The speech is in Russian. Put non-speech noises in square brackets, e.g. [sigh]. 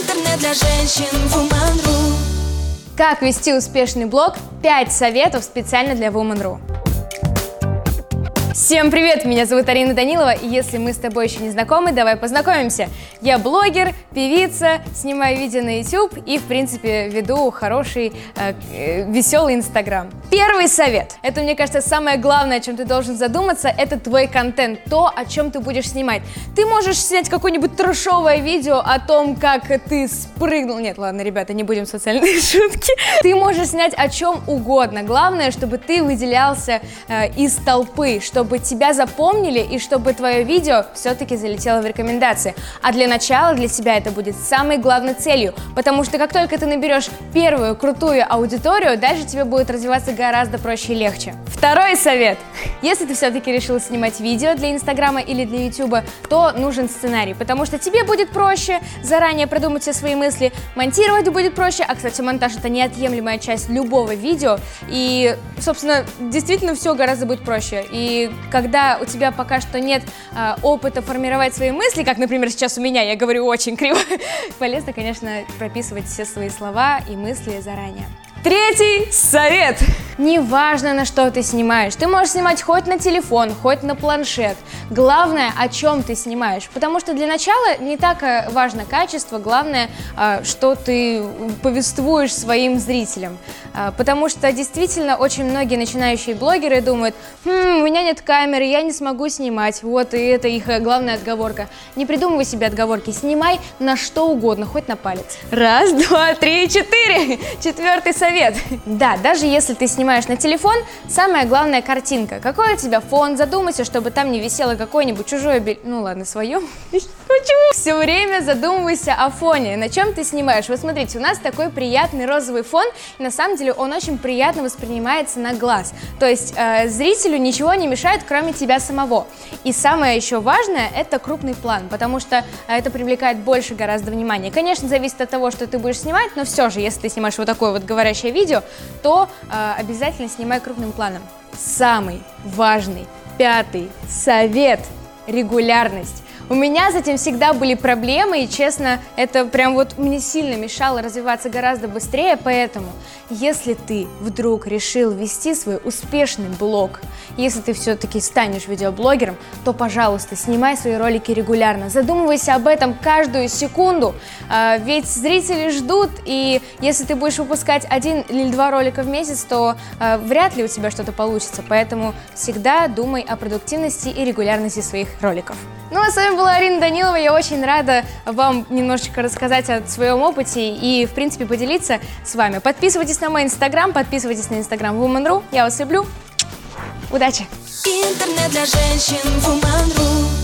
Интернет для женщин Woman.ru Как вести успешный блог? 5 советов специально для Woman.ru. Всем привет, меня зовут Арина Данилова, и если мы с тобой еще не знакомы, давай познакомимся. Я блогер, певица, снимаю видео на YouTube и, в принципе, веду хороший, э, э, веселый Инстаграм. Первый совет, это, мне кажется, самое главное, о чем ты должен задуматься, это твой контент, то, о чем ты будешь снимать. Ты можешь снять какое-нибудь трешовое видео о том, как ты спрыгнул. Нет, ладно, ребята, не будем социальные [laughs] шутки. Ты можешь снять о чем угодно. Главное, чтобы ты выделялся э, из толпы, чтобы тебя запомнили и чтобы твое видео все-таки залетело в рекомендации. А для начала для себя это будет самой главной целью, потому что как только ты наберешь первую крутую аудиторию, дальше тебе будет развиваться гораздо проще и легче. Второй совет. Если ты все-таки решил снимать видео для Инстаграма или для Ютуба, то нужен сценарий, потому что тебе будет проще заранее продумать все свои мысли, монтировать будет проще, а, кстати, монтаж это неотъемлемая часть любого видео, и, собственно, действительно все гораздо будет проще. И когда у тебя пока что нет а, опыта формировать свои мысли, как, например, сейчас у меня, я говорю очень криво, [laughs] полезно, конечно, прописывать все свои слова и мысли заранее. Третий совет. Неважно, на что ты снимаешь. Ты можешь снимать хоть на телефон, хоть на планшет. Главное, о чем ты снимаешь. Потому что для начала не так э, важно качество, главное, э, что ты повествуешь своим зрителям. Э, потому что действительно очень многие начинающие блогеры думают, хм, у меня нет камеры, я не смогу снимать. Вот, и это их главная отговорка. Не придумывай себе отговорки, снимай на что угодно, хоть на палец. Раз, два, три, четыре. Четвертый совет совет. Да, даже если ты снимаешь на телефон, самая главная картинка. Какой у тебя фон? Задумайся, чтобы там не висело какое-нибудь чужое белье. Ну ладно, свое. Почему? Все время задумывайся о фоне. На чем ты снимаешь? Вот смотрите, у нас такой приятный розовый фон. И на самом деле он очень приятно воспринимается на глаз. То есть э, зрителю ничего не мешает, кроме тебя самого. И самое еще важное, это крупный план, потому что э, это привлекает больше гораздо внимания. Конечно, зависит от того, что ты будешь снимать, но все же, если ты снимаешь вот такой вот говорящий настоящее видео, то э, обязательно снимай крупным планом. Самый важный, пятый совет – регулярность. У меня с этим всегда были проблемы, и, честно, это прям вот мне сильно мешало развиваться гораздо быстрее, поэтому, если ты вдруг решил вести свой успешный блог, если ты все-таки станешь видеоблогером, то, пожалуйста, снимай свои ролики регулярно, задумывайся об этом каждую секунду, а, ведь зрители ждут, и если ты будешь выпускать один или два ролика в месяц, то а, вряд ли у тебя что-то получится, поэтому всегда думай о продуктивности и регулярности своих роликов. Ну а с вами была Арина Данилова. Я очень рада вам немножечко рассказать о своем опыте и, в принципе, поделиться с вами. Подписывайтесь на мой инстаграм, подписывайтесь на инстаграм Woman.ru. Я вас люблю. Удачи! Интернет для женщин Woman.ru